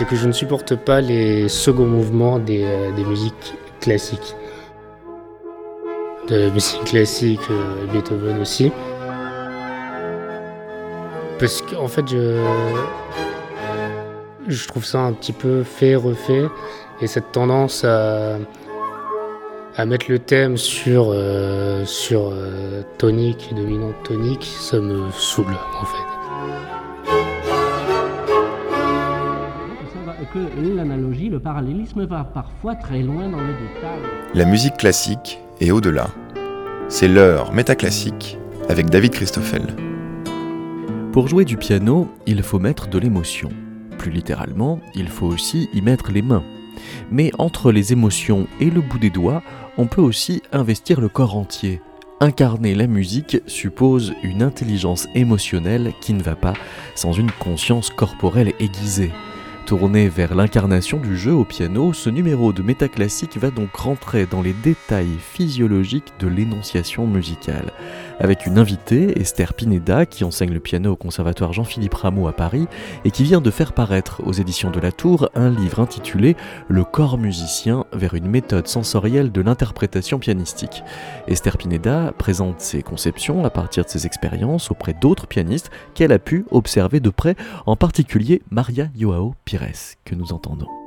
c'est que je ne supporte pas les seconds mouvements des, euh, des musiques classiques. De la musique classique, euh, Beethoven aussi. Parce qu'en fait, je, je trouve ça un petit peu fait, refait. Et cette tendance à, à mettre le thème sur, euh, sur tonique, dominante tonique, ça me saoule en fait. Que l'analogie, le parallélisme va parfois très loin dans le détail. La musique classique est au-delà. C'est l'heure métaclassique avec David Christoffel. Pour jouer du piano, il faut mettre de l'émotion. Plus littéralement, il faut aussi y mettre les mains. Mais entre les émotions et le bout des doigts, on peut aussi investir le corps entier. Incarner la musique suppose une intelligence émotionnelle qui ne va pas sans une conscience corporelle aiguisée. Tourné vers l'incarnation du jeu au piano, ce numéro de métaclassique va donc rentrer dans les détails physiologiques de l'énonciation musicale. Avec une invitée, Esther Pineda, qui enseigne le piano au conservatoire Jean-Philippe Rameau à Paris et qui vient de faire paraître aux éditions de la Tour un livre intitulé Le corps musicien vers une méthode sensorielle de l'interprétation pianistique. Esther Pineda présente ses conceptions à partir de ses expériences auprès d'autres pianistes qu'elle a pu observer de près, en particulier Maria Joao Pires que nous entendons.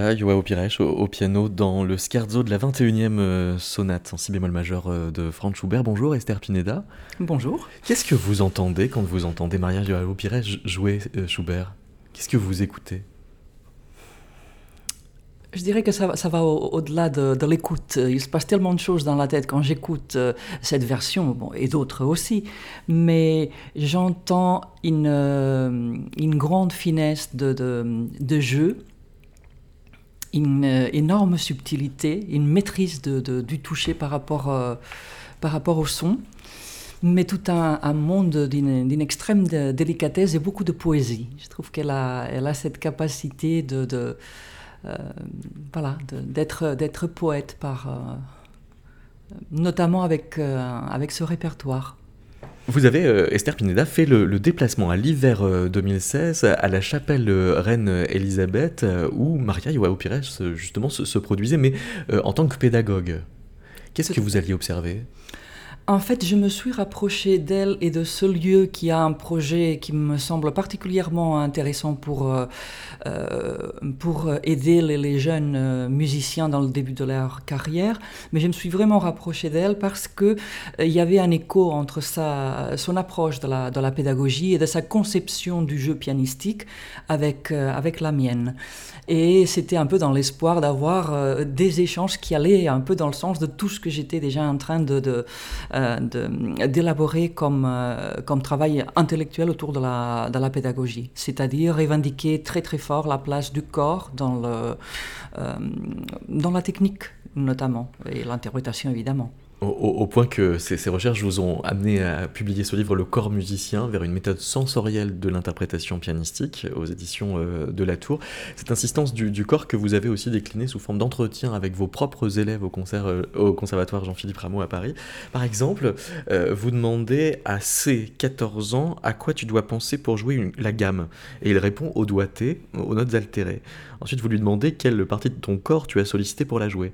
Maria Joao Pires au, piano dans le scherzo de la 21e euh, sonate en si bémol majeur euh, de Franz Schubert. Bonjour Esther Pineda. Bonjour. Qu'est-ce que vous entendez quand vous entendez Maria Joao Pires jouer euh, Schubert? Qu'est-ce que vous écoutez? Je dirais que ça, va au-delà de, l'écoute. Il se passe tellement de choses dans la tête quand j'écoute cette version, et d'autres aussi. Mais j'entends une, une grande finesse de, de jeu une euh, énorme subtilité, une maîtrise du toucher par rapport, euh, par rapport au son, mais tout un, monde d'une extrême délicatesse et beaucoup de poésie. Je trouve qu'elle a, elle a cette capacité de, euh, voilà, d'être poète, par, notamment avec, avec ce répertoire. Vous avez, euh, Esther Pineda, fait le, déplacement à l'hiver 2016 euh, à la chapelle Reine Elisabeth, euh, où Maria Joao Pires justement se, produisait, mais en tant que pédagogue. Qu'est-ce que vous alliez observer? En fait, je me suis rapprochée d'elle et de ce lieu qui a un projet qui me semble particulièrement intéressant pour, euh, euh, pour aider les, jeunes euh, musiciens dans le début de leur carrière. Mais je me suis vraiment rapprochée d'elle parce qu'il il y avait un écho entre sa, son approche de la, de la pédagogie et de sa conception du jeu pianistique avec, avec la mienne. Et c'était un peu dans l'espoir d'avoir des échanges qui allaient un peu dans le sens de tout ce que j'étais déjà en train de, euh, d'élaborer comme, euh, comme travail intellectuel autour de la, de la pédagogie, c'est-à-dire revendiquer très très fort la place du corps dans, le, euh, dans la technique notamment, et l'interprétation évidemment. Au, point que ces, recherches vous ont amené à publier ce livre Le corps musicien vers une méthode sensorielle de l'interprétation pianistique aux éditions euh, de La Tour. Cette insistance du, corps que vous avez aussi déclinée sous forme d'entretien avec vos propres élèves au, euh, Conservatoire Jean-Philippe Rameau à Paris. Par exemple, euh, vous demandez à ses 14 ans à quoi tu dois penser pour jouer la gamme. Et il répond au doigté, aux notes altérées. Ensuite, vous lui demandez quelle partie de ton corps tu as sollicité pour la jouer.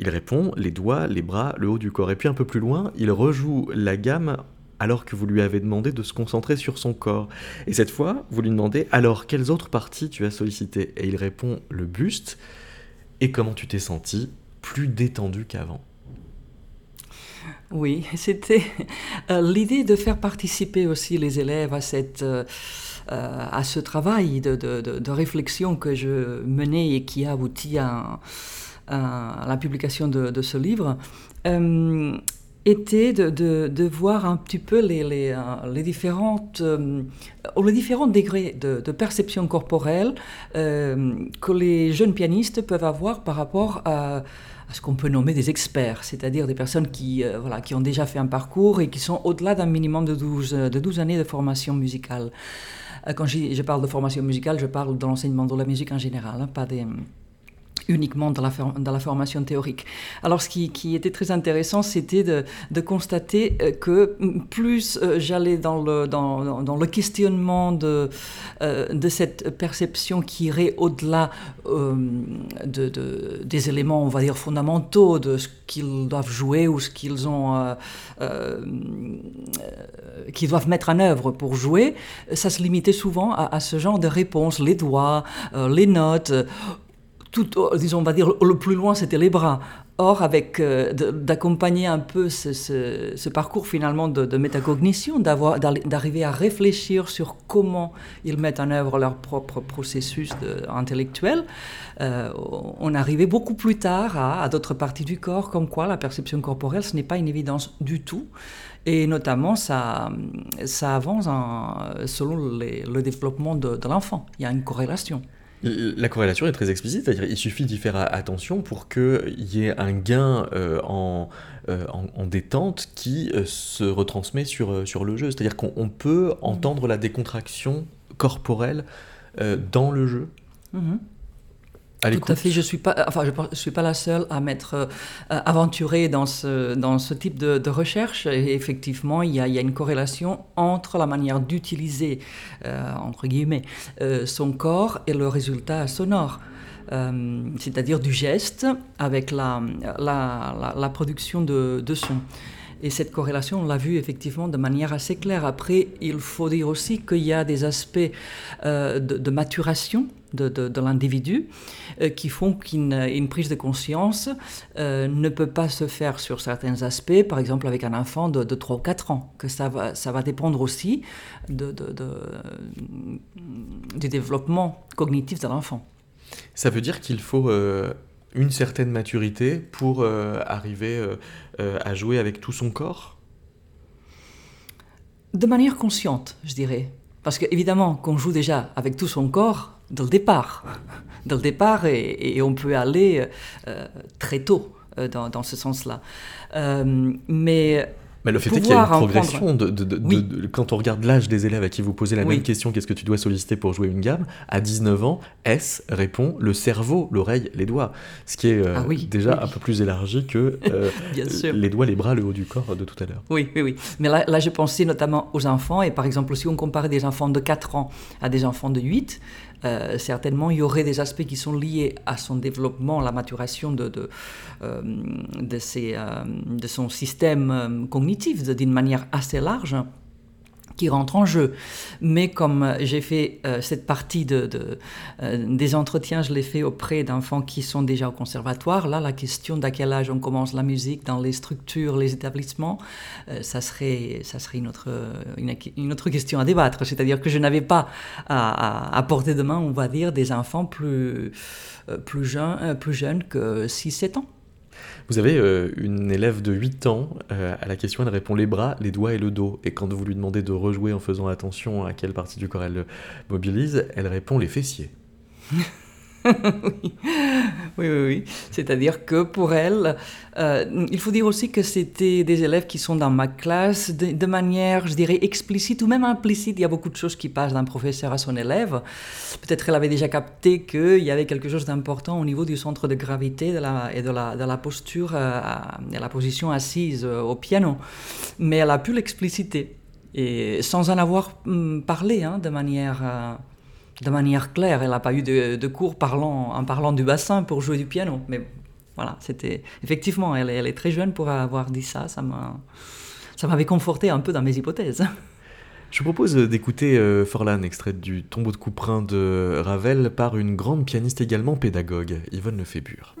Il répond les doigts, les bras, le haut du corps. Et puis un peu plus loin, il rejoue la gamme alors que vous lui avez demandé de se concentrer sur son corps. Et cette fois, vous lui demandez alors quelles autres parties tu as sollicité Et il répond le buste. Et comment tu t'es senti? Plus détendu qu'avant. Oui, c'était euh, l'idée de faire participer aussi les élèves à cette... Euh, euh, à ce travail de, de, réflexion que je menais et qui a abouti à, à la publication de, ce livre, euh, était de, voir un petit peu les, euh, différentes, euh, les différents degrés de, perception corporelle que les jeunes pianistes peuvent avoir par rapport à, ce qu'on peut nommer des experts, c'est-à-dire des personnes qui, voilà, qui ont déjà fait un parcours et qui sont au-delà d'un minimum de 12, de 12 années de formation musicale. Quand je, parle de formation musicale, je parle de l'enseignement de la musique en général, hein, pas des uniquement dans la, dans la formation théorique. Alors ce qui, qui était très intéressant, c'était de, de, constater euh, que plus euh, j'allais dans le, dans, le questionnement de, euh, de cette perception qui irait au-delà de, de, des éléments, on va dire, fondamentaux de ce qu'ils doivent jouer ou ce qu'ils ont, qu'ils doivent mettre en œuvre pour jouer, ça se limitait souvent à, à ce genre de réponses, les doigts, les notes disons, on va dire, le plus loin, c'était les bras. Or, avec euh, d'accompagner un peu ce, parcours finalement de, métacognition, d'arriver à réfléchir sur comment ils mettent en œuvre leur propre processus intellectuel, euh, on arrivait beaucoup plus tard à, d'autres parties du corps, comme quoi la perception corporelle, ce n'est pas une évidence du tout. Et notamment, ça, ça avance selon le développement de l'enfant. Il y a une corrélation. La corrélation est très explicite, c'est-à-dire il suffit d'y faire attention pour qu'il y ait un gain euh, euh, en, détente qui euh, se retransmet sur, sur le jeu. C'est-à-dire qu'on peut entendre la décontraction corporelle dans le jeu. Tout à fait. Je suis pas, enfin, je, suis pas la seule à m'être euh, aventurée dans ce dans ce type de, recherche. Et effectivement, il y, a, il y, a, une corrélation entre la manière d'utiliser euh, entre guillemets euh, son corps et le résultat sonore. c'est-à-dire du geste avec la, la, la, production de, de, son. Et cette corrélation, on l'a vu effectivement de manière assez claire. Après, il faut dire aussi qu'il y a des aspects de, de, maturation de, l'individu euh, qui font qu'une prise de conscience euh, ne peut pas se faire sur certains aspects, par exemple avec un enfant de, 3 ou 4 ans, que ça va, ça va dépendre aussi de, du développement cognitif de l'enfant. Ça veut dire qu'il faut euh, une certaine maturité pour arriver à jouer avec tout son corps? De manière consciente, je dirais. Parce qu'évidemment, qu'on joue déjà avec tout son corps, dès le départ. Dès le départ, et, on peut aller euh, très tôt euh, dans, ce sens-là. Euh, mais mais le fait est qu'il y a une progression de, quand on regarde l'âge des élèves à qui vous posez la même question, qu'est-ce que tu dois solliciter pour jouer une gamme À 19 ans, S répond le cerveau, l'oreille, les doigts. Ce qui est ah déjà un peu plus élargi que les doigts, les bras, le haut du corps de tout à l'heure. Oui, oui, oui. Mais là, là, je pensais notamment aux enfants, et par exemple, si on compare des enfants de 4 ans à des enfants de 8, euh, certainement il y aurait des aspects qui sont liés à son développement, la maturation de, de, euh, euh, de son système cognitif d'une manière assez large qui rentre en jeu. Mais comme j'ai fait euh, cette partie de, euh, des entretiens, je l'ai fait auprès d'enfants qui sont déjà au conservatoire. Là, la question d'à quel âge on commence la musique dans les structures, les établissements, euh, ça serait, ça serait une, autre, une, autre question à débattre. C'est-à-dire que je n'avais pas à, à, portée de main, on va dire, des enfants plus, plus, jeunes, plus jeunes que 6-7 ans. Vous avez euh, une élève de 8 ans, euh, à la question elle répond les bras, les doigts et le dos. Et quand vous lui demandez de rejouer en faisant attention à quelle partie du corps elle mobilise, elle répond les fessiers. oui. oui, oui, C'est-à-dire que pour elle, euh, il faut dire aussi que c'était des élèves qui sont dans ma classe de, manière, je dirais, explicite ou même implicite. Il y a beaucoup de choses qui passent d'un professeur à son élève. Peut-être qu'elle avait déjà capté qu'il y avait quelque chose d'important au niveau du centre de gravité et de la, posture euh, la position assise euh, au piano. Mais elle a pu l'expliciter. Sans en avoir hum, parlé hein, de manière de manière claire. Elle n'a pas eu de, cours parlant, en parlant du bassin pour jouer du piano. Mais voilà, c'était effectivement, elle, est très jeune pour avoir dit ça. Ça m'avait conforté un peu dans mes hypothèses. Je vous propose d'écouter euh, Forlan, extrait du tombeau de couperin de Ravel par une grande pianiste également pédagogue, Yvonne Lefébure.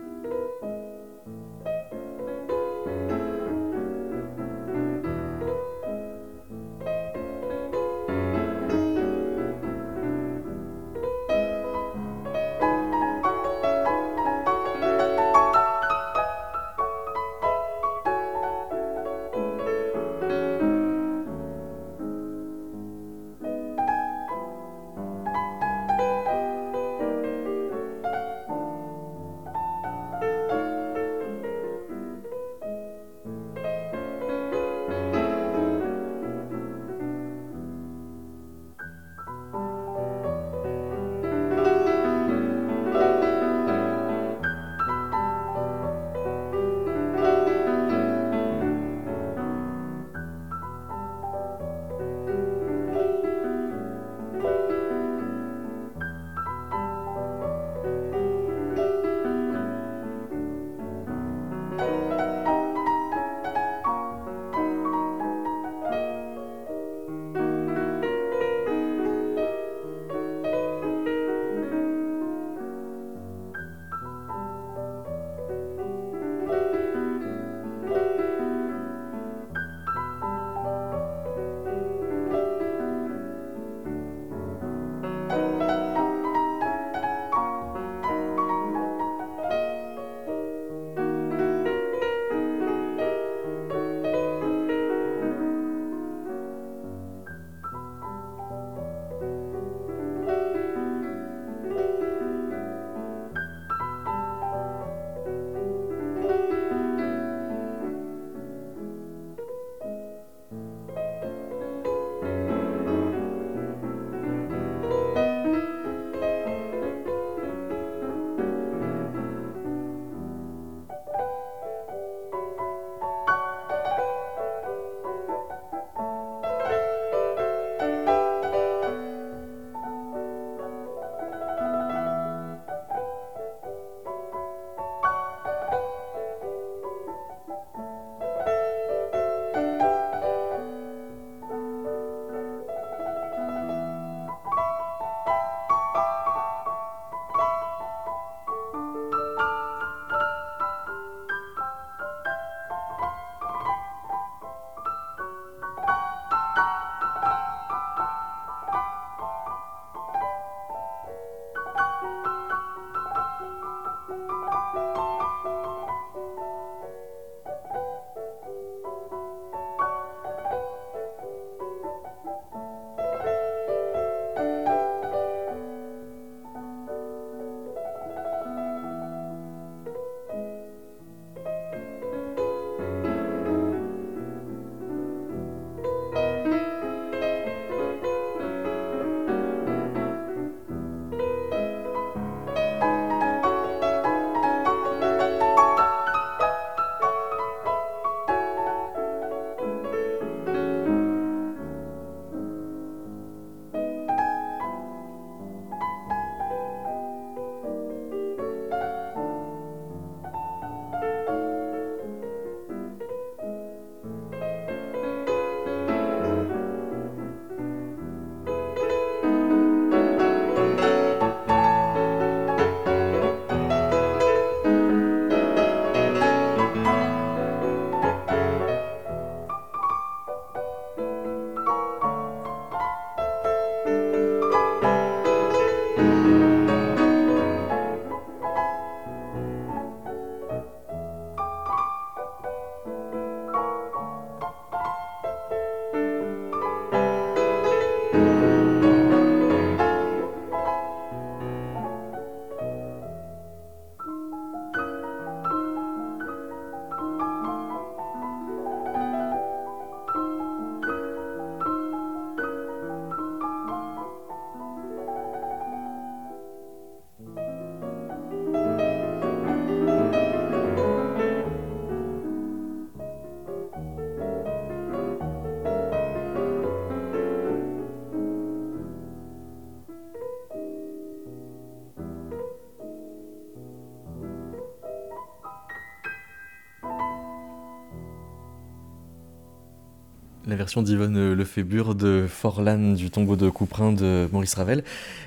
La version d'Yvonne Lefébure de Forlan du tombeau de Couperin de Maurice Ravel.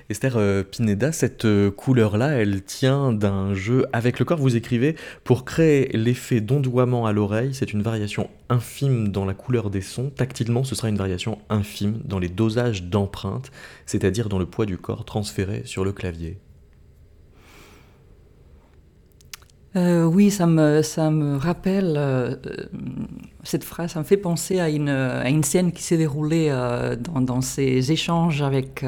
Esther euh, Pineda, cette euh, couleur-là, elle tient d'un jeu avec le corps. Vous écrivez pour créer l'effet d'ondoiement à l'oreille, c'est une variation infime dans la couleur des sons. Tactilement, ce sera une variation infime dans les dosages d'empreintes, c'est-à-dire dans le poids du corps transféré sur le clavier. Euh, oui, ça me, ça me rappelle euh, cette phrase, ça me fait penser à une, à une scène qui s'est déroulée euh, dans, dans, ces échanges avec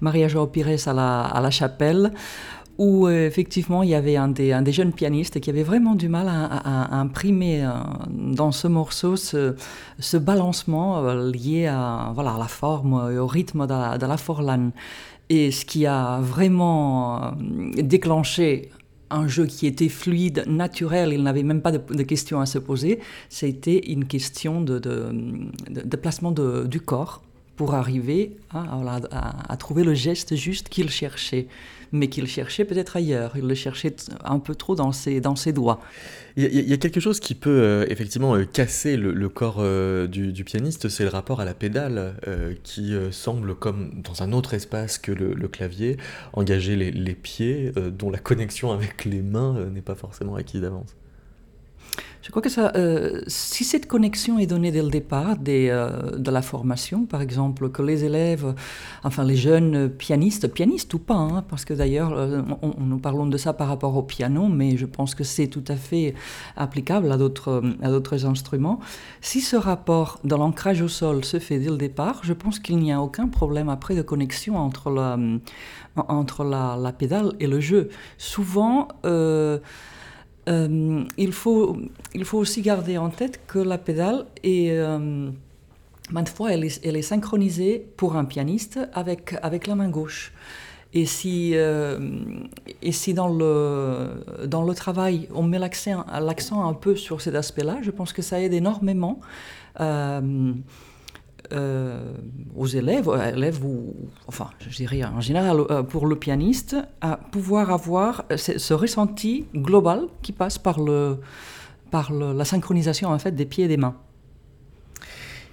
Maria Joao Pires à la, à la chapelle, où effectivement il y avait un des, un des, jeunes pianistes qui avait vraiment du mal à, imprimer dans ce morceau ce, ce balancement lié à, voilà, la forme et au rythme de la, de la forlane. Et ce qui a vraiment déclenché un jeu qui était fluide, naturel, il n'avait même pas de, questions à se poser, c'était une question de, placement du corps pour arriver à, trouver le geste juste qu'il cherchait, mais qu'il cherchait peut-être ailleurs, il le cherchait un peu trop dans ses, dans ses doigts. Il y, a quelque chose qui peut euh, effectivement euh, casser le, corps euh, du, pianiste, c'est le rapport à la pédale qui semble comme dans un autre espace que le, clavier, engager les, les pieds dont la connexion avec les mains n'est pas forcément acquise d'avance. Je crois que ça, euh, si cette connexion est donnée dès le départ des, euh, de la formation, par exemple, que les élèves, enfin les jeunes pianistes, pianistes ou pas, hein, parce que d'ailleurs, euh, nous parlons de ça par rapport au piano, mais je pense que c'est tout à fait applicable à d'autres, à d'autres instruments. Si ce rapport dans l'ancrage au sol se fait dès le départ, je pense qu'il n'y a aucun problème après de connexion entre la, entre la, la pédale et le jeu. Souvent, euh, il, faut, il faut aussi garder en tête que la pédale est... Euh, maintes fois, elle est, synchronisée pour un pianiste avec, avec la main gauche. Et si, euh, et si dans, le, dans le travail, on met l'accent un peu sur cet aspect-là, je pense que ça aide énormément. Euh, aux élèves, euh, élèves ou, enfin, je dirais en général euh, pour le pianiste, à pouvoir avoir ce, ressenti global qui passe par, le, par la synchronisation en fait des pieds et des mains.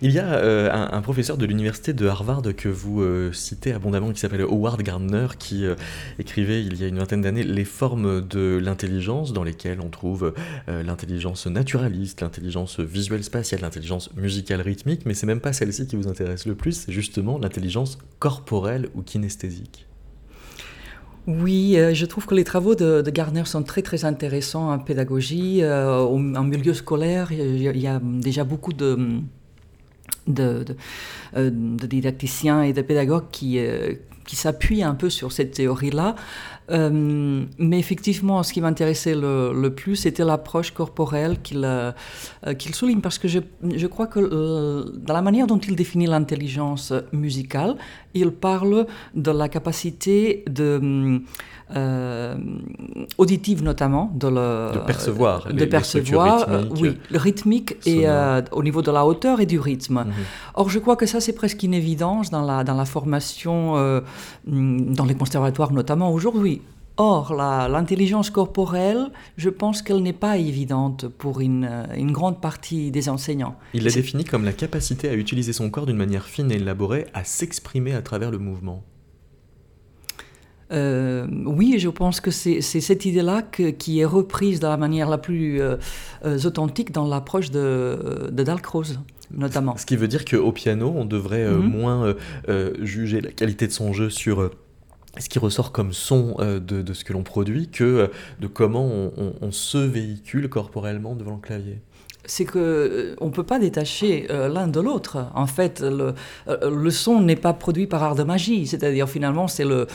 Il y a euh, un, professeur de l'université de Harvard que vous euh, citez abondamment qui s'appelle Howard Gardner qui euh, écrivait il y a une vingtaine d'années Les formes de l'intelligence dans lesquelles on trouve l'intelligence naturaliste, l'intelligence visuelle spatiale, l'intelligence musicale rythmique, mais c'est même pas celle-ci qui vous intéresse le plus, c'est justement l'intelligence corporelle ou kinesthésique. Oui, je trouve que les travaux de, de, Gardner sont très très intéressants en pédagogie, en milieu scolaire. Il y a déjà beaucoup de de, euh, de, didacticiens et de pédagogues qui, euh, qui s'appuient un peu sur cette théorie-là. Euh, mais effectivement, ce qui m'intéressait le, plus, c'était l'approche corporelle qu'il qu'il souligne, parce que je, je crois que dans la manière dont il définit l'intelligence musicale, il parle de la capacité de euh, auditive notamment, de, le, de percevoir, de percevoir, euh, oui, le rythmique et euh, au niveau de la hauteur et du rythme. Mhm. Or, je crois que ça c'est presque une évidence dans la dans la formation, dans les conservatoires notamment aujourd'hui. Or, l'intelligence corporelle, je pense qu'elle n'est pas évidente pour une, une, grande partie des enseignants. Il la définit comme la capacité à utiliser son corps d'une manière fine et élaborée, à s'exprimer à travers le mouvement. Euh, oui, je pense que c'est cette idée-là qui est reprise de la manière la plus euh, euh, authentique dans l'approche de, de Dalcroze notamment. Ce qui veut dire qu'au piano, on devrait mhm. moins juger la qualité de son jeu sur ce qui ressort comme son de, ce que l'on produit que de comment on, se véhicule corporellement devant le clavier c'est que euh, on peut pas détacher euh, l'un de l'autre. En fait, le, euh, le son n'est pas produit par art de magie. C'est-à-dire finalement, c'est le,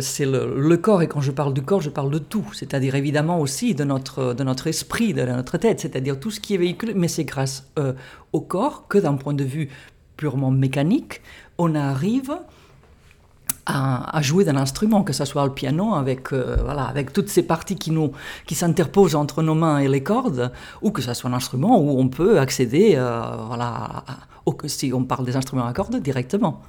c'est le, le, corps. Et quand je parle du corps, je parle de tout. C'est-à-dire évidemment aussi de notre, de notre esprit, de notre tête. C'est-à-dire tout ce qui est véhiculé. Mais c'est grâce au corps que, d'un point de vue purement mécanique, on arrive à, jouer d'un instrument, que ce soit le piano avec, euh, voilà, avec toutes ces parties qui, nous, qui s'interposent entre nos mains et les cordes, ou que ce soit un instrument où on peut accéder, euh, voilà, si on parle des instruments à cordes, directement.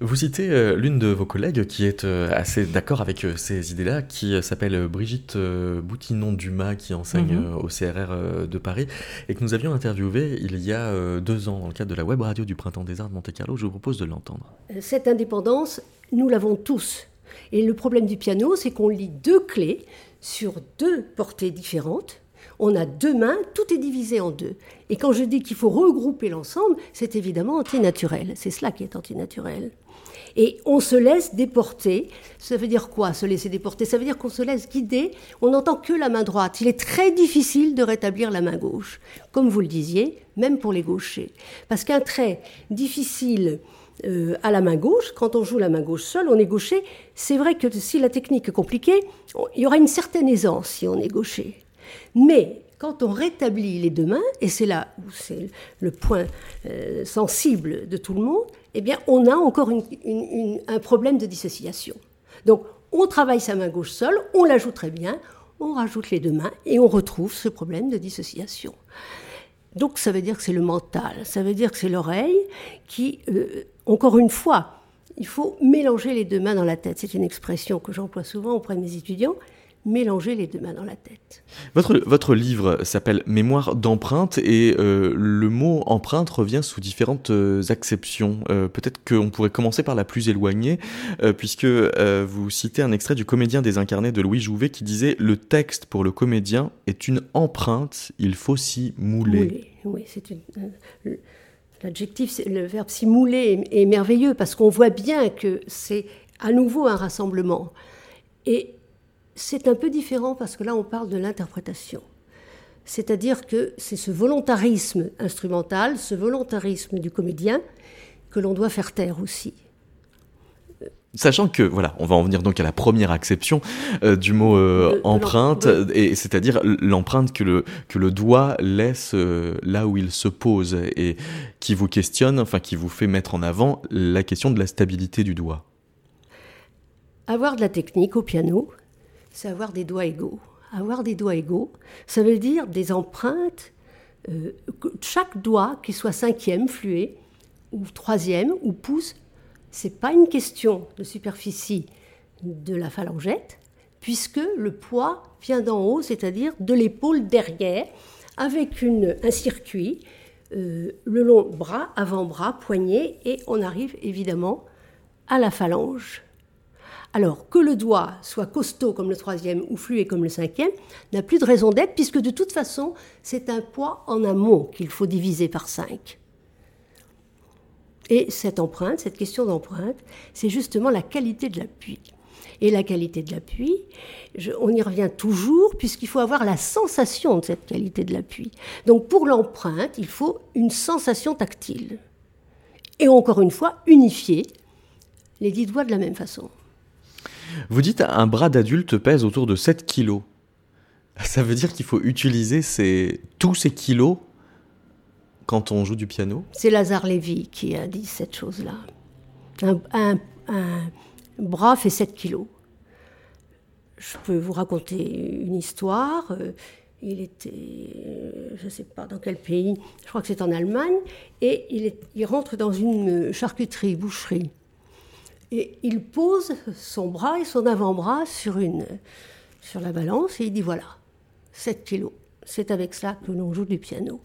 Vous citez euh, l'une de vos collègues qui est euh, assez d'accord avec euh, ces idées-là, qui s'appelle Brigitte Boutinon-Dumas, qui enseigne Mhm. au CRR de Paris, et que nous avions interviewé il y a deux ans dans le cadre de la web radio du Printemps des Arts de Monte-Carlo. Je vous propose de l'entendre. Cette indépendance, nous l'avons tous. Et le problème du piano, c'est qu'on lit deux clés sur deux portées différentes. On a deux mains, tout est divisé en deux. Et quand je dis qu'il faut regrouper l'ensemble, c'est évidemment antinaturel. C'est cela qui est antinaturel. Et on se laisse déporter. Ça veut dire quoi, se laisser déporter? Ça veut dire qu'on se laisse guider. On n'entend que la main droite. Il est très difficile de rétablir la main gauche. Comme vous le disiez, même pour les gauchers. Parce qu'un trait difficile euh, à la main gauche, quand on joue la main gauche seule, on est gaucher. C'est vrai que si la technique est compliquée, il y aura une certaine aisance si on est gaucher. Mais quand on rétablit les deux mains, et c'est là où c'est le point euh, sensible de tout le monde, eh bien, on a encore un problème de dissociation. Donc, on travaille sa main gauche seule, on la joue très bien, on rajoute les deux mains et on retrouve ce problème de dissociation. Donc, ça veut dire que c'est le mental, ça veut dire que c'est l'oreille qui, euh, encore une fois, il faut mélanger les deux mains dans la tête. C'est une expression que j'emploie souvent auprès de mes étudiants, mélanger les deux mains dans la tête. Votre, votre livre s'appelle Mémoire d'empreinte et euh, le mot empreinte revient sous différentes euh, acceptions. Euh, Peut-être qu'on pourrait commencer par la plus éloignée, euh, puisque vous citez un extrait du comédien désincarné de Louis Jouvet qui disait Le texte pour le comédien est une empreinte, il faut s'y mouler. Mouler, oui, c'est une. L'adjectif, le verbe s'y mouler est, est merveilleux parce qu'on voit bien que c'est à nouveau un rassemblement. Et c'est un peu différent parce que là, on parle de l'interprétation. C'est-à-dire que c'est ce volontarisme instrumental, ce volontarisme du comédien que l'on doit faire taire aussi. Sachant que, voilà, on va en venir donc à la première acception euh, du mot euh, De- de empreinte, et c'est-à-dire l'empreinte que le, que le doigt laisse euh, là où il se pose, et qui vous questionne, enfin qui vous fait mettre en avant la question de la stabilité du doigt. Avoir de la technique au piano, c'est avoir des doigts égaux. Avoir des doigts égaux, ça veut dire des empreintes, euh, que chaque doigt, qu'il soit cinquième, fluet, ou troisième, ou pouce, c'est pas une question de superficie de la phalangette, puisque le poids vient d'en haut, c'est-à-dire de l'épaule derrière, avec un circuit, euh, le long bras, avant-bras, poignet, et on arrive évidemment à la phalange. Alors que le doigt soit costaud comme le troisième ou fluet comme le cinquième n'a plus de raison d'être puisque de toute façon c'est un poids en amont qu'il faut diviser par 5. Et cette empreinte, cette question d'empreinte, c'est justement la qualité de l'appui. Et la qualité de l'appui, on y revient toujours puisqu'il faut avoir la sensation de cette qualité de l'appui. Donc pour l'empreinte, il faut une sensation tactile. Et encore une fois, unifier les dix doigts de la même façon. Vous dites un bras d'adulte pèse autour de 7 kilos. Ça veut dire qu'il faut utiliser tous ces kilos quand on joue du piano? C'est Lazare Lévy qui a dit cette chose-là. Un, bras fait 7 kilos. Je peux vous raconter une histoire. Euh, Il était, euh, je ne sais pas dans quel pays, je crois que c'est en Allemagne, et il rentre dans une charcuterie, boucherie. Et il pose son bras et son avant-bras sur, une, sur la balance et il dit voilà, 7 kilos. C'est avec ça que l'on joue du piano.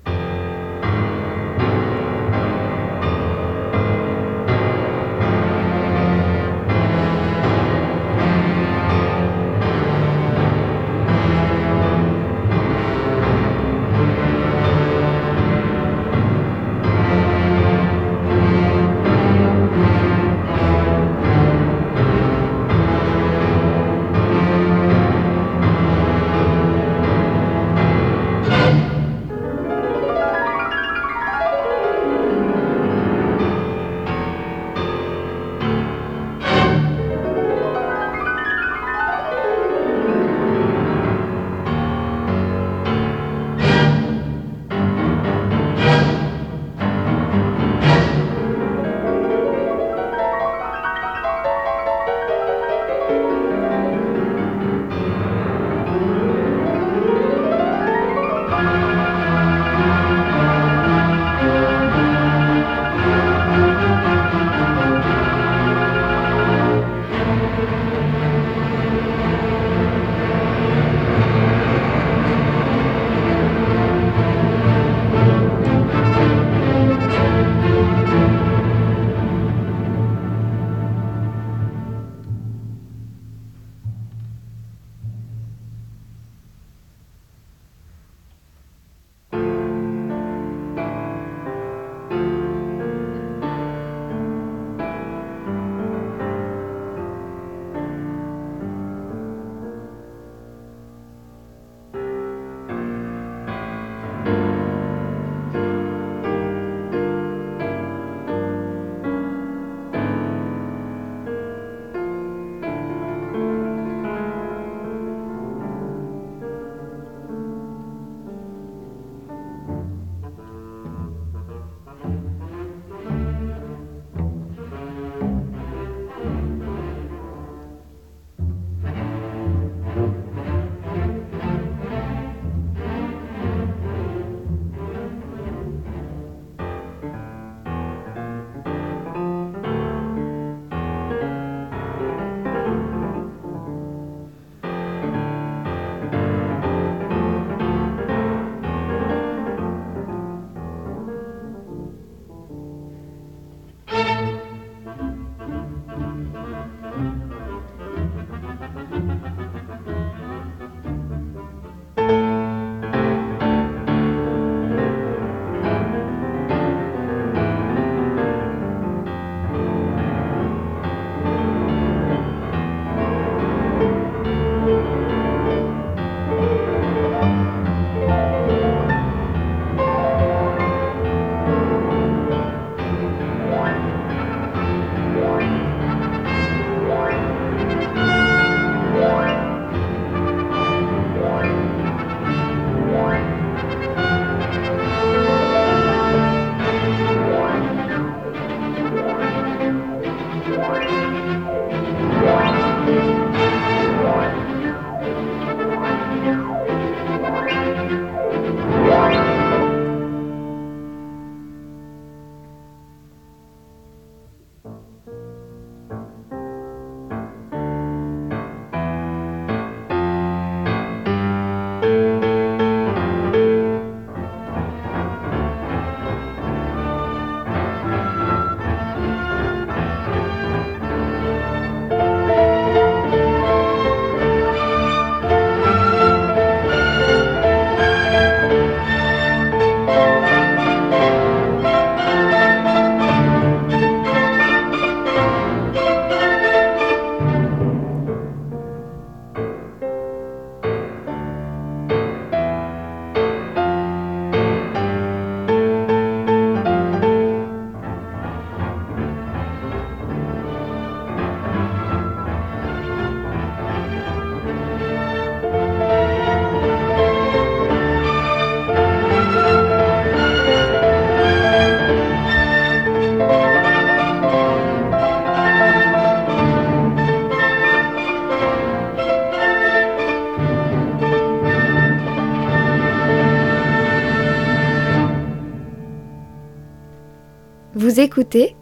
Vous écoutez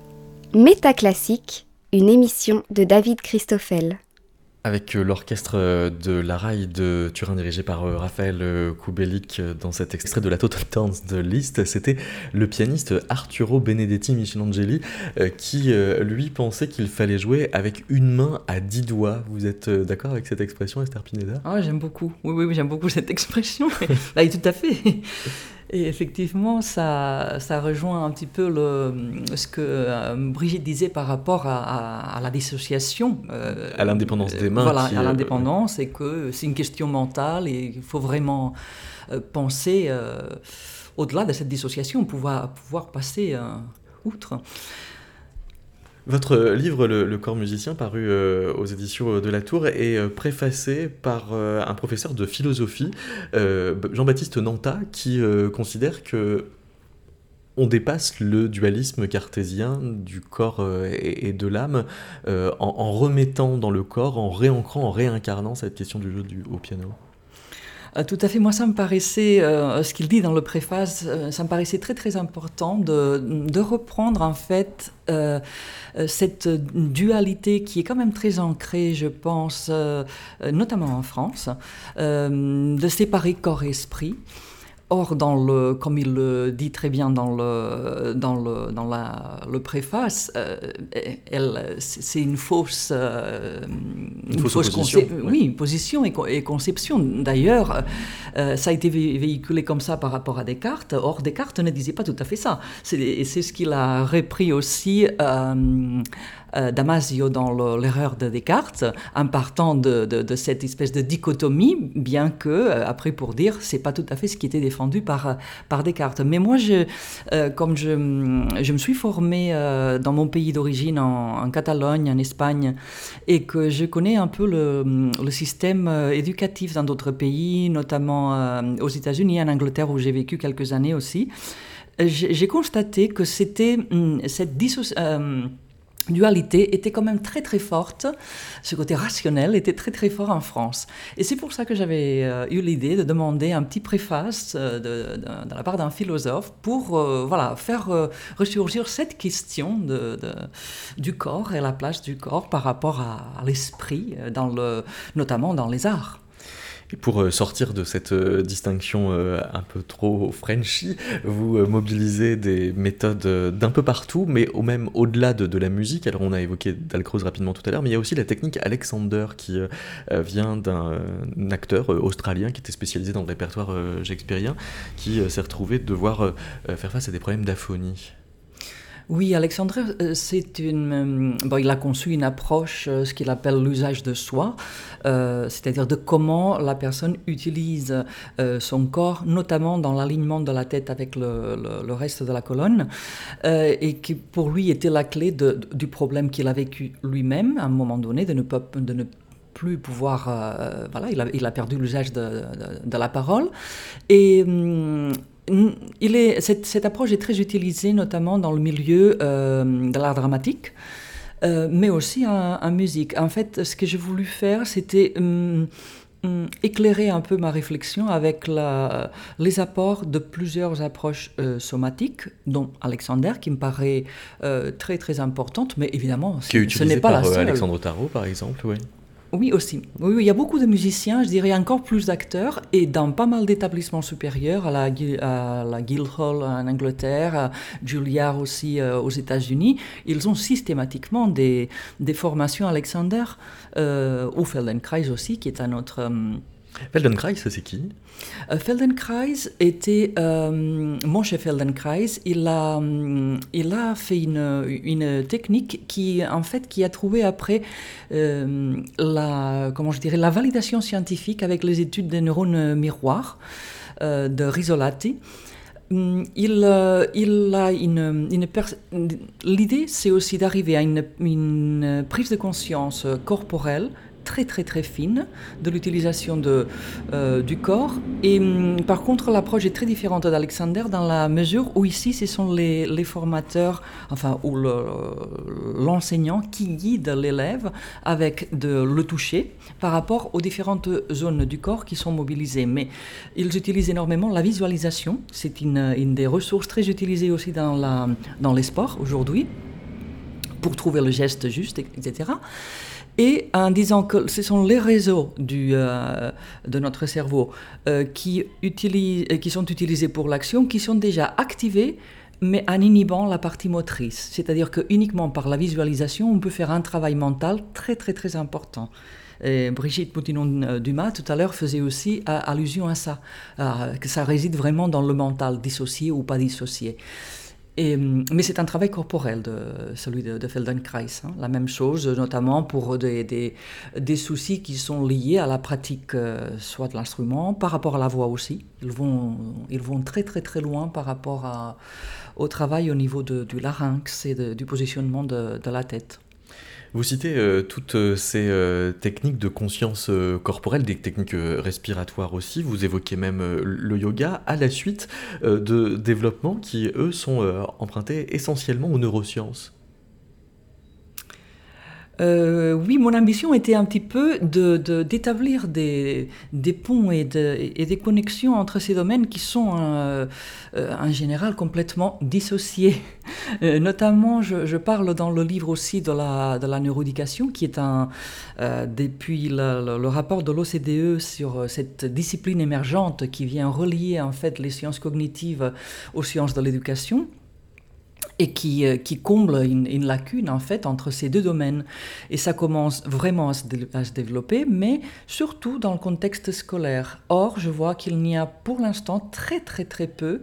Métaclassique, une émission de David Christoffel. Avec euh, l'orchestre euh, de la Raille de Turin dirigé par euh, Raphaël Kubelik dans cet extrait de la Total Dance de Liszt, c'était le pianiste Arturo Benedetti Michelangeli qui lui pensait qu'il fallait jouer avec une main à dix doigts. Vous êtes d'accord avec cette expression, Esther Pineda? Ah, j'aime beaucoup. Oui, oui, oui j'aime beaucoup cette expression. bah, tout à fait. Et effectivement, ça, ça rejoint un petit peu le, ce que euh, Brigitte disait par rapport à, la dissociation. Euh, à l'indépendance des mains. Voilà, à l'indépendance, et que c'est une question mentale et il faut vraiment euh, penser au-delà de cette dissociation, pouvoir, pouvoir passer outre. Votre livre, Le, corps musicien, paru euh, aux éditions de la Tour, est euh, préfacé par euh, un professeur de philosophie, Jean-Baptiste Nanta, qui considère que on dépasse le dualisme cartésien du corps et, de l'âme en, remettant dans le corps, en réancrant, en réincarnant cette question du jeu du, au piano. Euh, tout à fait. Moi, ça me paraissait, euh, ce qu'il dit dans le préface, euh, ça me paraissait très très important de, de reprendre en fait cette dualité qui est quand même très ancrée, je pense, notamment en France, de séparer corps et esprit. Or, dans le, comme il le dit très bien dans le, dans le, dans la, le préface, euh, elle, c'est une fausse, euh, une, fausse, position, oui, position et, conception. D'ailleurs, euh, ça a été véhiculé comme ça par rapport à Descartes. Or, Descartes ne disait pas tout à fait ça. C'est ce qu'il a repris aussi euh, Damasio dans l'erreur de Descartes, en partant de, cette espèce de dichotomie, bien que, euh, après pour dire, c'est pas tout à fait ce qui était défendu par, par Descartes. Mais moi, je, euh, comme je, je, me suis formé dans mon pays d'origine, en, Catalogne, en Espagne, et que je connais un peu le, le système éducatif dans d'autres pays, notamment aux États-Unis, en Angleterre, où j'ai vécu quelques années aussi, j'ai constaté que c'était hum, cette dissociation dualité était quand même très très forte, ce côté rationnel était très très fort en France. Et c'est pour ça que j'avais euh, eu l'idée de demander un petit préface euh, de, la part d'un philosophe pour euh, voilà, faire ressurgir cette question de, du corps et la place du corps par rapport à, l'esprit, notamment dans les arts. Et pour euh, sortir de cette euh, distinction euh, un peu trop Frenchy, vous mobilisez des méthodes d'un peu partout, mais au même au-delà de, la musique. Alors on a évoqué Dalcroze rapidement tout à l'heure, mais il y a aussi la technique Alexander qui vient d'un acteur australien qui était spécialisé dans le répertoire shakespearien, qui s'est retrouvé devoir faire face à des problèmes d'aphonie. Oui, Alexandre, euh, c'est une. Euh, bon, il a conçu une approche, euh, ce qu'il appelle l'usage de soi, c'est-à-dire de comment la personne utilise son corps, notamment dans l'alignement de la tête avec le, reste de la colonne, et qui pour lui était la clé du problème qu'il a vécu lui-même à un moment donné, de ne pas de ne plus pouvoir. voilà, il a, il a perdu l'usage de, de, de, la parole. Et. Il est, cette, approche est très utilisée notamment dans le milieu euh, de l'art dramatique, euh, mais aussi en, musique. En fait, ce que j'ai voulu faire, c'était hum, hum, éclairer un peu ma réflexion avec la, les apports de plusieurs approches euh, somatiques, dont Alexander, qui me paraît très très importante, mais évidemment, ce n'est pas la seule. Alexandre Tarot, par exemple, oui. Oui, aussi. Oui, il y a beaucoup de musiciens, je dirais encore plus d'acteurs, et dans pas mal d'établissements supérieurs, à la, Guildhall en Angleterre, à Juilliard aussi euh, aux États-Unis, ils ont systématiquement des, formations Alexander, euh, ou Feldenkrais aussi, qui est un autre... Euh, Feldenkrais, c'est qui? Euh, Feldenkrais était, euh, chef Feldenkrais, il a, euh, il a fait une, technique qui, en fait, qui a trouvé après euh, la, comment je dirais, la validation scientifique avec les études des neurones miroirs de Risolati. Mm, il, il a une, une l'idée, c'est aussi d'arriver à une, prise de conscience corporelle très très très fine de l'utilisation euh, du corps. Et hum, par contre, l'approche est très différente d'Alexander dans la mesure où ici, ce sont les, formateurs, enfin, ou l'enseignant qui guide l'élève avec de, le toucher par rapport aux différentes zones du corps qui sont mobilisées. Mais ils utilisent énormément la visualisation. C'est une, une, des ressources très utilisées aussi dans, la, dans les sports aujourd'hui pour trouver le geste juste, etc. Et en disant que ce sont les réseaux du, euh, de notre cerveau euh, qui, utilisent, euh, qui sont utilisés pour l'action, qui sont déjà activés, mais en inhibant la partie motrice. C'est-à-dire que uniquement par la visualisation, on peut faire un travail mental très très très important. Et Brigitte Moutinon-Dumas, tout à l'heure, faisait aussi allusion à ça, que ça réside vraiment dans le mental, dissocié ou pas dissocié. Hum, mais c'est un travail corporel, de, celui de, Feldenkrais. Hein. La même chose, notamment pour des, des, soucis qui sont liés à la pratique, euh, soit de l'instrument, par rapport à la voix aussi. Ils vont, ils vont très très très loin par rapport au travail au niveau du larynx et du positionnement de, de la tête. Vous citez euh, toutes euh, ces euh, techniques de conscience corporelle, des techniques respiratoires aussi. Vous évoquez même le yoga à la suite de développements qui, eux, sont empruntés essentiellement aux neurosciences. Euh, oui, mon ambition était un petit peu d'établir de, des, des, ponts et, et, des connexions entre ces domaines qui sont euh, euh, en général complètement dissociés. notamment, je, parle dans le livre aussi de la, de la neuroéducation, qui est un, depuis le, rapport de l'OCDE sur cette discipline émergente qui vient relier en fait les sciences cognitives aux sciences de l'éducation et qui, euh, comble une, lacune en fait entre ces deux domaines. Et ça commence vraiment à se, développer, mais surtout dans le contexte scolaire. Or, je vois qu'il n'y a pour l'instant très très très peu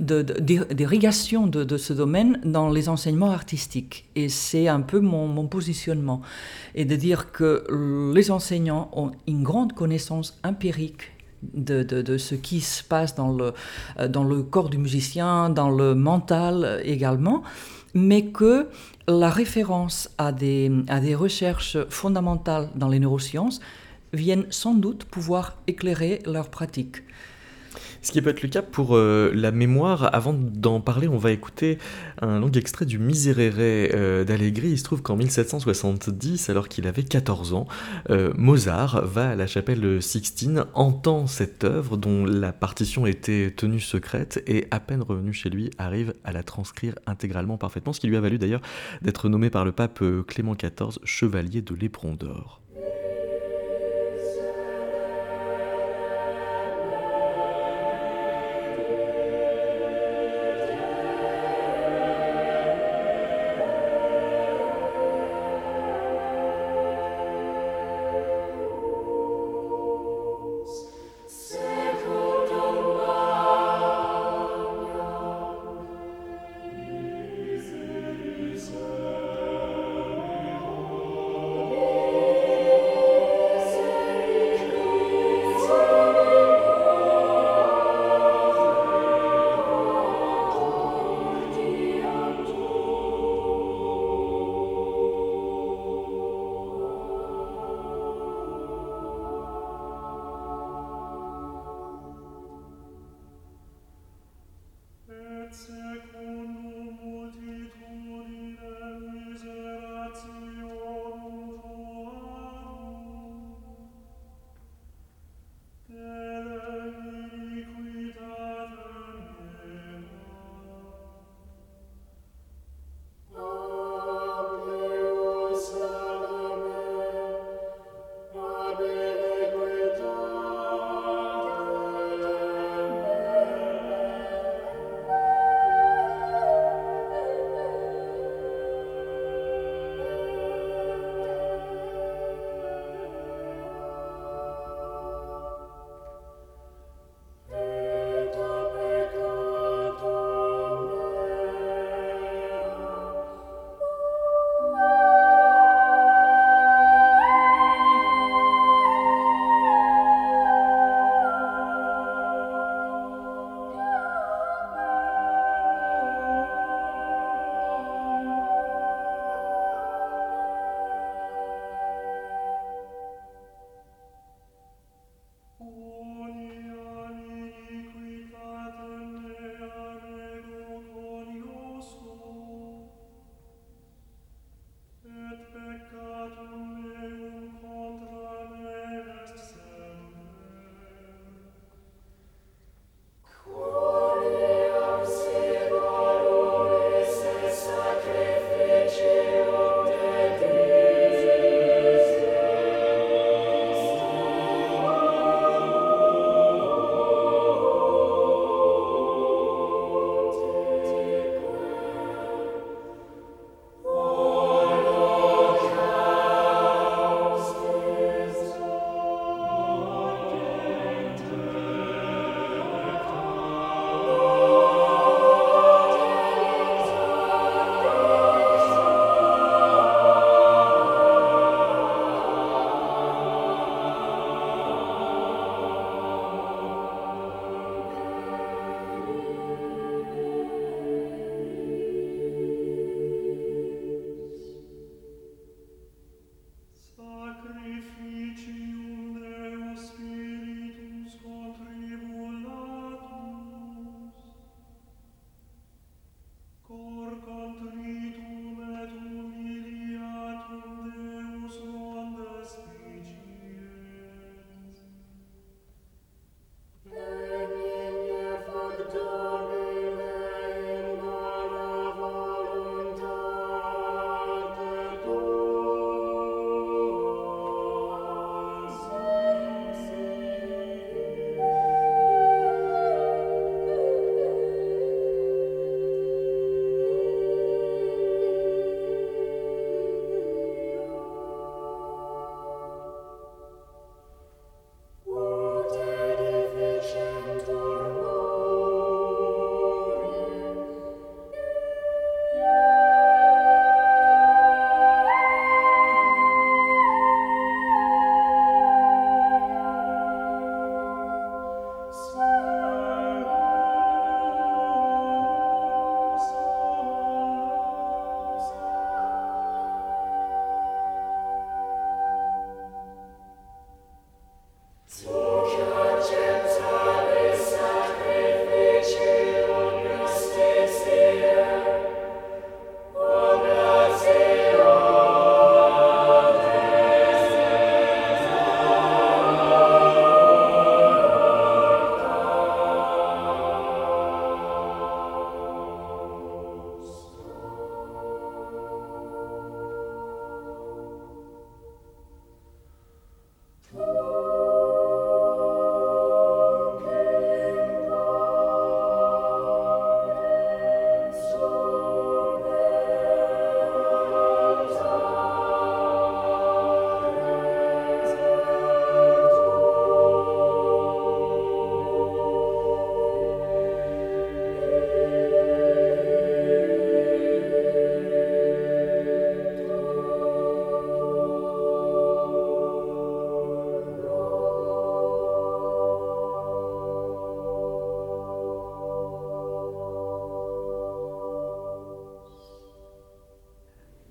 d'irrigation de, de, ce domaine dans les enseignements artistiques. Et c'est un peu mon, mon positionnement. Et de dire que les enseignants ont une grande connaissance empirique de, ce qui se passe dans le, euh, dans le corps du musicien, dans le mental également, mais que la référence à des, à des recherches fondamentales dans les neurosciences viennent sans doute pouvoir éclairer leur pratique. Ce qui peut être le cas pour euh, la mémoire. Avant d'en parler, on va écouter un long extrait du Miserere euh. Il se trouve qu'en 1770, alors qu'il avait 14 ans, euh, Mozart va à la chapelle Sixtine, entend cette œuvre dont la partition était tenue secrète et à peine revenu chez lui, arrive à la transcrire intégralement parfaitement, ce qui lui a valu d'ailleurs d'être nommé par le pape Clément XIV chevalier de l'éperon d'or.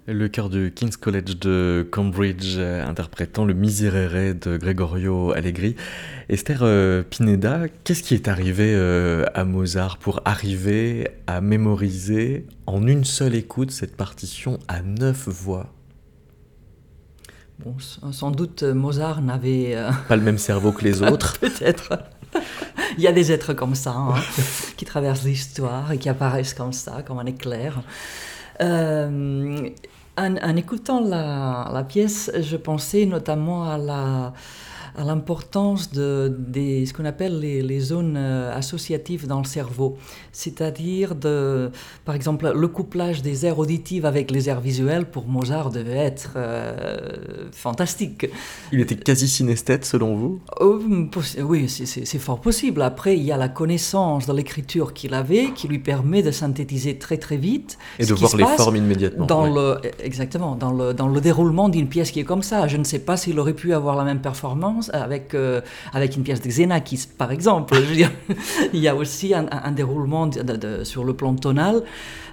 Le chœur du King's College de Cambridge euh, interprétant le Miserere de Gregorio Allegri. Esther euh, Pineda, qu'est-ce qui est arrivé euh, à Mozart pour arriver à mémoriser en une seule écoute cette partition à neuf voix? Bon, sans doute Mozart n'avait... Pas le même cerveau que les autres. Peut-être. Il y a des êtres comme ça, hein, qui traversent l'histoire et qui apparaissent comme ça, comme un éclair. Euh, en, écoutant la, pièce, je pensais notamment à la à l'importance de, de, ce qu'on appelle les, les, zones euh, associatives dans le cerveau, c'est-à-dire, de, par exemple, le couplage des aires auditives avec les aires visuelles pour Mozart devait être euh, fantastique. Il était quasi synesthète selon vous? Oh, Oui, c'est fort possible. Après, il y a la connaissance de l'écriture qu'il avait qui lui permet de synthétiser très très vite. Et de voir les formes immédiatement. Dans le, exactement, dans le, dans le déroulement d'une pièce qui est comme ça. Je ne sais pas s'il aurait pu avoir la même performance avec, euh, avec une pièce de Xenakis, par exemple. il y a aussi un, déroulement sur le plan tonal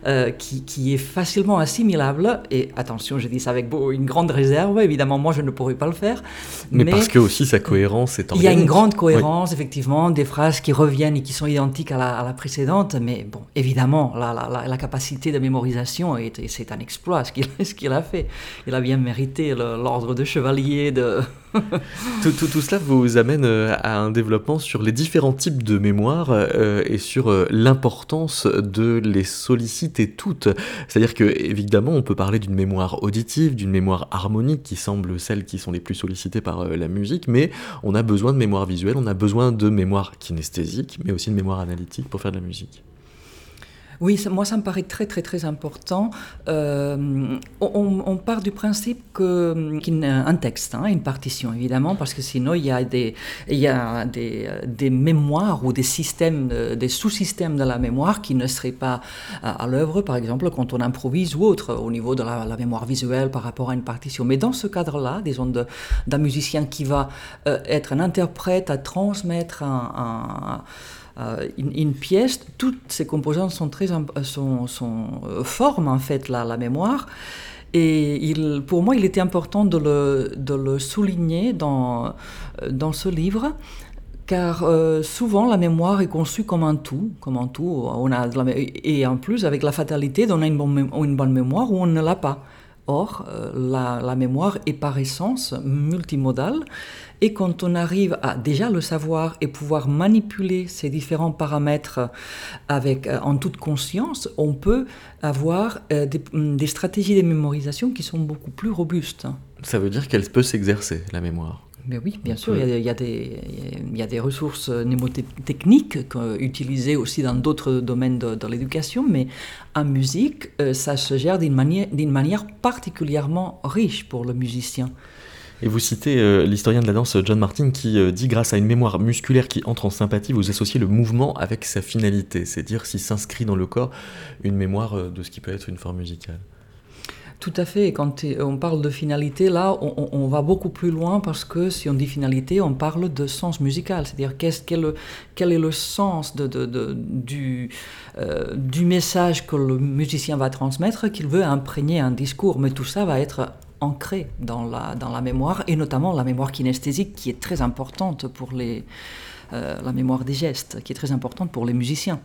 euh, qui, qui, est facilement assimilable. Et attention, je dis ça avec une grande réserve, évidemment, moi je ne pourrais pas le faire. Mais, parce que aussi sa cohérence est organique. Il y a une grande cohérence, effectivement, des phrases qui reviennent et qui sont identiques à la, à la précédente, mais bon, évidemment, la, la, la capacité de mémorisation, c'est un exploit ce qu'il qu'il a fait. Il a bien mérité l'ordre de chevalier de... tout, tout, tout, cela vous amène euh, à un développement sur les différents types de mémoire euh, et sur l'importance de les solliciter toutes. C'est-à-dire que, évidemment, on peut parler d'une mémoire auditive, d'une mémoire harmonique, qui semble celles qui sont les plus sollicitées par euh, la musique, mais on a besoin de mémoire visuelle, on a besoin de mémoire kinesthésique, mais aussi de mémoire analytique pour faire de la musique. Oui, moi ça me paraît très très très important. Euh, on, part du principe que un texte, hein, une partition évidemment, parce que sinon il y a des il y a des, des mémoires ou des systèmes, des sous-systèmes de la mémoire qui ne seraient pas à, l'œuvre, par exemple quand on improvise ou autre au niveau de la, mémoire visuelle par rapport à une partition. Mais dans ce cadre-là, disons d'un musicien qui va euh, être un interprète à transmettre un euh, une, pièce, toutes ces composantes sont très, sont, sont, euh, forment en fait la, la mémoire. Et pour moi, il était important de le, de le souligner dans, dans ce livre, car euh, souvent la mémoire est conçue comme un tout, comme un tout. On a et en plus, avec la fatalité, on a une bonne, une bonne mémoire ou on ne l'a pas. Or, la, la, mémoire est par essence multimodale et quand on arrive à déjà le savoir et pouvoir manipuler ces différents paramètres avec, euh, en toute conscience, on peut avoir euh, mm, des, stratégies de mémorisation qui sont beaucoup plus robustes. Ça veut dire qu'elle peut s'exercer, la mémoire mais oui, bien sûr, il y, a, des, il y, a, des, ressources mnémotechniques utilisées aussi dans d'autres domaines de, de l'éducation, mais en musique, euh, ça se gère d'une manière, manière particulièrement riche pour le musicien. Et vous citez euh, l'historien de la danse John Martin qui euh, dit grâce à une mémoire musculaire qui entre en sympathie, vous associez le mouvement avec sa finalité, c'est-à-dire s'il s'inscrit dans le corps une mémoire euh, de ce qui peut être une forme musicale. Tout à fait. Quand on parle de finalité, là, on, va beaucoup plus loin parce que si on dit finalité, on parle de sens musical. C'est-à-dire qu'est-ce, quel, quel, est le sens de, du message que le musicien va transmettre, qu'il veut imprégner un discours. Mais tout ça va être ancré dans la, mémoire, et notamment la mémoire kinesthésique qui est très importante pour les, euh, la mémoire des gestes, qui est très importante pour les musiciens.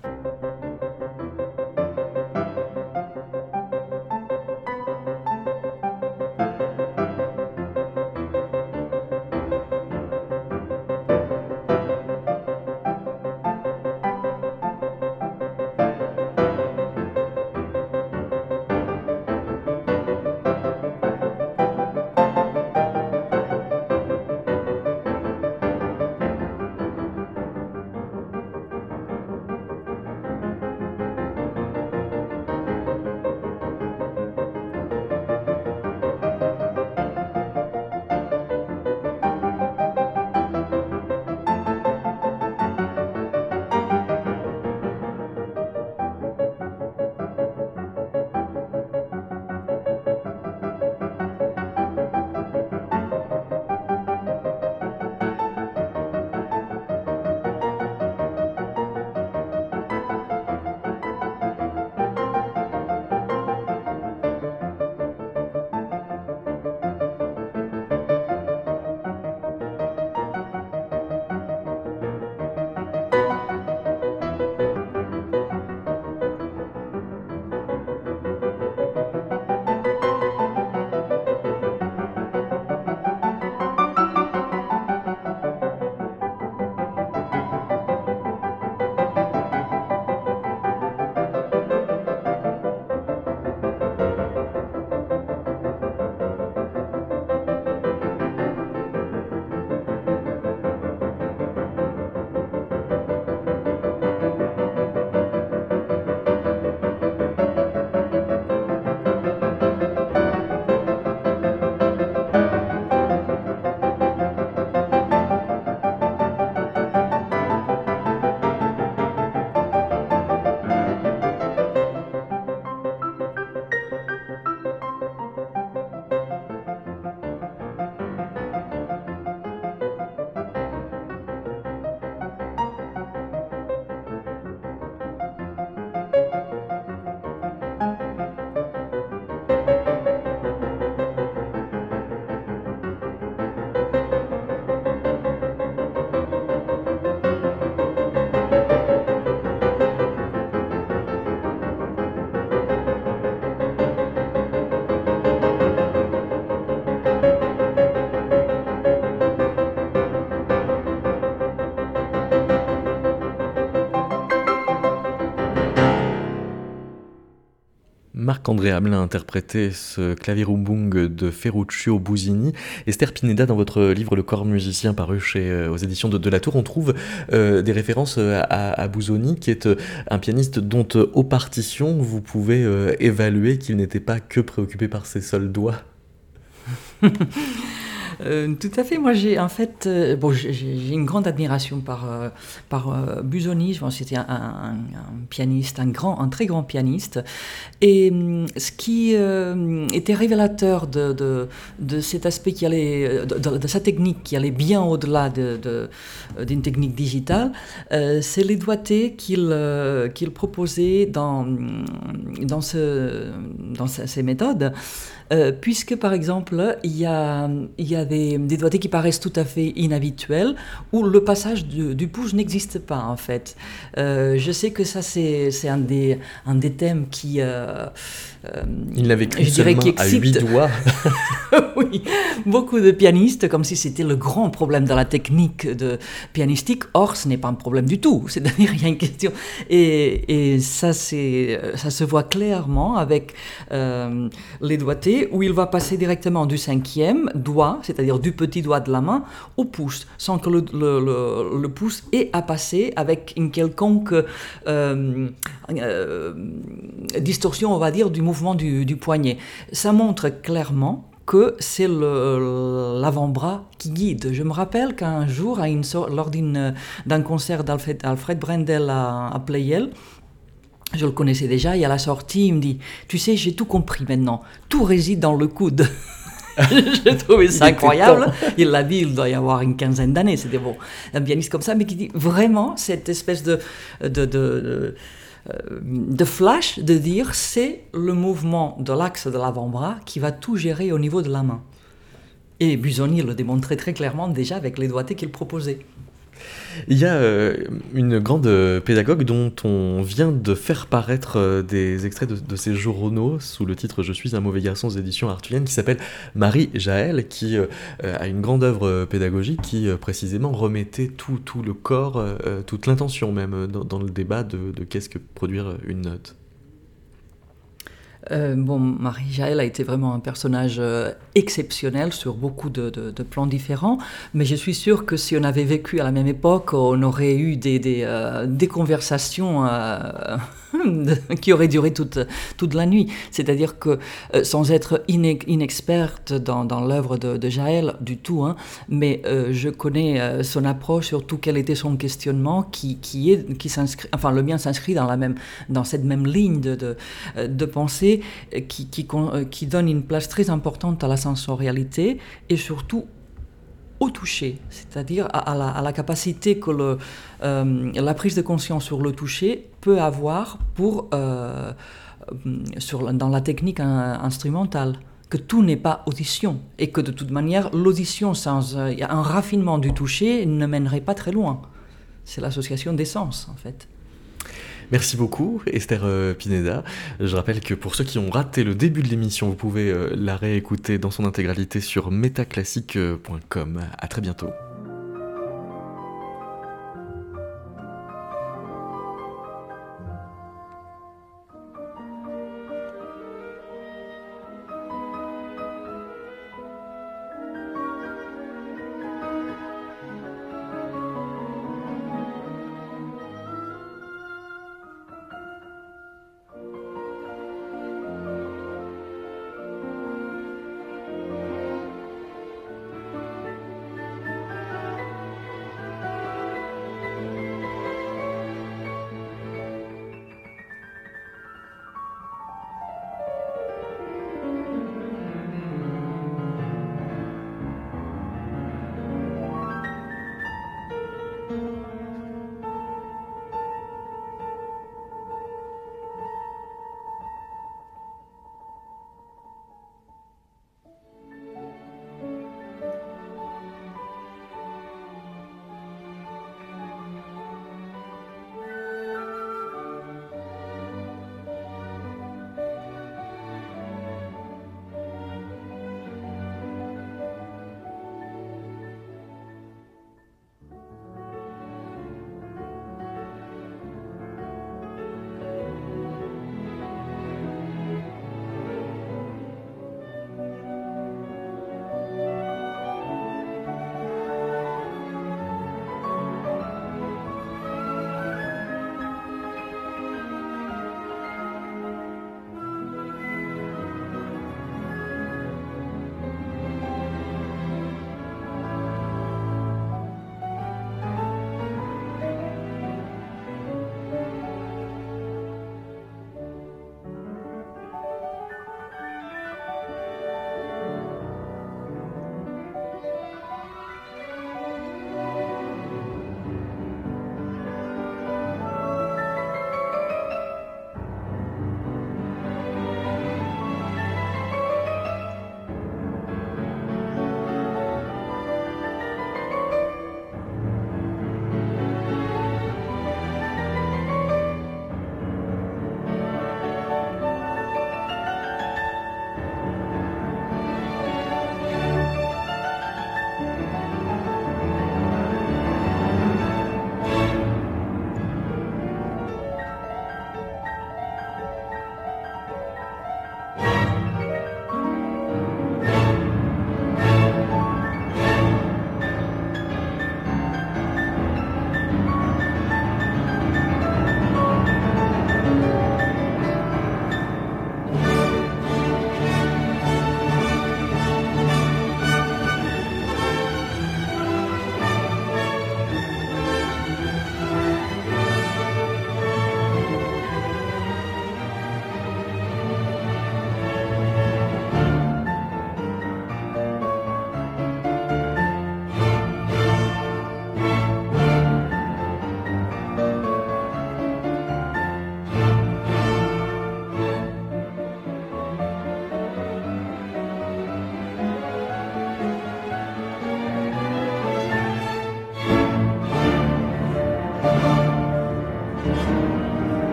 Marc-André Hamelin a interprété ce clavirumbung de Ferruccio Busini. Esther Pineda, dans votre livre Le corps musicien paru chez, euh, aux éditions de, de la Tour, on trouve euh, des références à, à, Busoni, qui est euh, un pianiste dont, aux partitions, vous pouvez évaluer qu'il n'était pas que préoccupé par ses seuls doigts. Euh, tout à fait. Moi, j'ai en fait, euh, bon, j'ai une grande admiration par euh, par Busoni. Pense que c'était un, pianiste, un grand, un très grand pianiste. Et hum, ce qui était révélateur de, de, de, cet aspect qui allait, de, sa technique qui allait bien au-delà d'une technique digitale, c'est les doigtés qu'il qu'il proposait dans dans ce dans ces méthodes. Euh, puisque par exemple, il y a, il y a des, des, doigtés qui paraissent tout à fait inhabituels, où le passage du, pouce n'existe pas en fait. Euh, je sais que ça c'est un des, un des thèmes qui... Euh, il n'avait qu'une seule main à huit doigts. oui, beaucoup de pianistes, comme si c'était le grand problème dans la technique de pianistique. Or, ce n'est pas un problème du tout. C'est-à-dire, il y a une question. Et, et ça, ça se voit clairement avec les doigtés où il va passer directement du cinquième doigt, c'est-à-dire du petit doigt de la main, au pouce, sans que le, pouce ait à passer avec une quelconque euh, euh, distorsion, on va dire, du mouvement du, poignet. Ça montre clairement que c'est l'avant-bras qui guide. Je me rappelle qu'un jour, lors d'un concert d'Alfred Brendel à, à Pleyel, je le connaissais déjà, et à la sortie, il me dit, tu sais, j'ai tout compris maintenant, tout réside dans le coude. J'ai trouvé ça incroyable. Il l'a dit, il doit y avoir une quinzaine d'années. C'était bon, un pianiste comme ça, mais qui dit vraiment cette espèce de, de, de, de euh, flash de dire c'est le mouvement de l'axe de l'avant-bras qui va tout gérer au niveau de la main. Et Busoni le démontrait très clairement déjà avec les doigtés qu'il proposait. Il y a euh, une grande euh, pédagogue dont on vient de faire paraître euh, des extraits de, ses journaux sous le titre Je suis un mauvais garçon aux éditions Artuliennes qui s'appelle Marie Jaël qui a une grande œuvre pédagogique qui précisément remettait tout, tout le corps, toute l'intention même dans, le débat de qu'est-ce que produire une note. Euh, bon, Marie-Jaël a été vraiment un personnage euh, exceptionnel sur beaucoup de, plans différents, mais je suis sûre que si on avait vécu à la même époque, on aurait eu des, des, euh, des conversations qui aurait duré toute, toute la nuit. C'est-à-dire que, euh, sans être inexperte dans, dans l'œuvre de, de, Jaël du tout, hein, mais euh, je connais euh, son approche, surtout quel était son questionnement, qui, qui est, qui s'inscrit, enfin le mien s'inscrit dans, la même, dans cette même ligne de, de, de pensée qui, qui, qui donne une place très importante à la sensorialité et surtout au toucher, c'est-à-dire à, la, capacité que euh, la prise de conscience sur le toucher peut avoir pour, euh, sur, dans la technique instrumentale. Que tout n'est pas audition et que de toute manière, l'audition sans euh, un raffinement du toucher ne mènerait pas très loin. C'est l'association des sens en fait. Merci beaucoup, Esther euh, Pineda. Je rappelle que pour ceux qui ont raté le début de l'émission, vous pouvez euh, la réécouter dans son intégralité sur metaclassique.com. À très bientôt.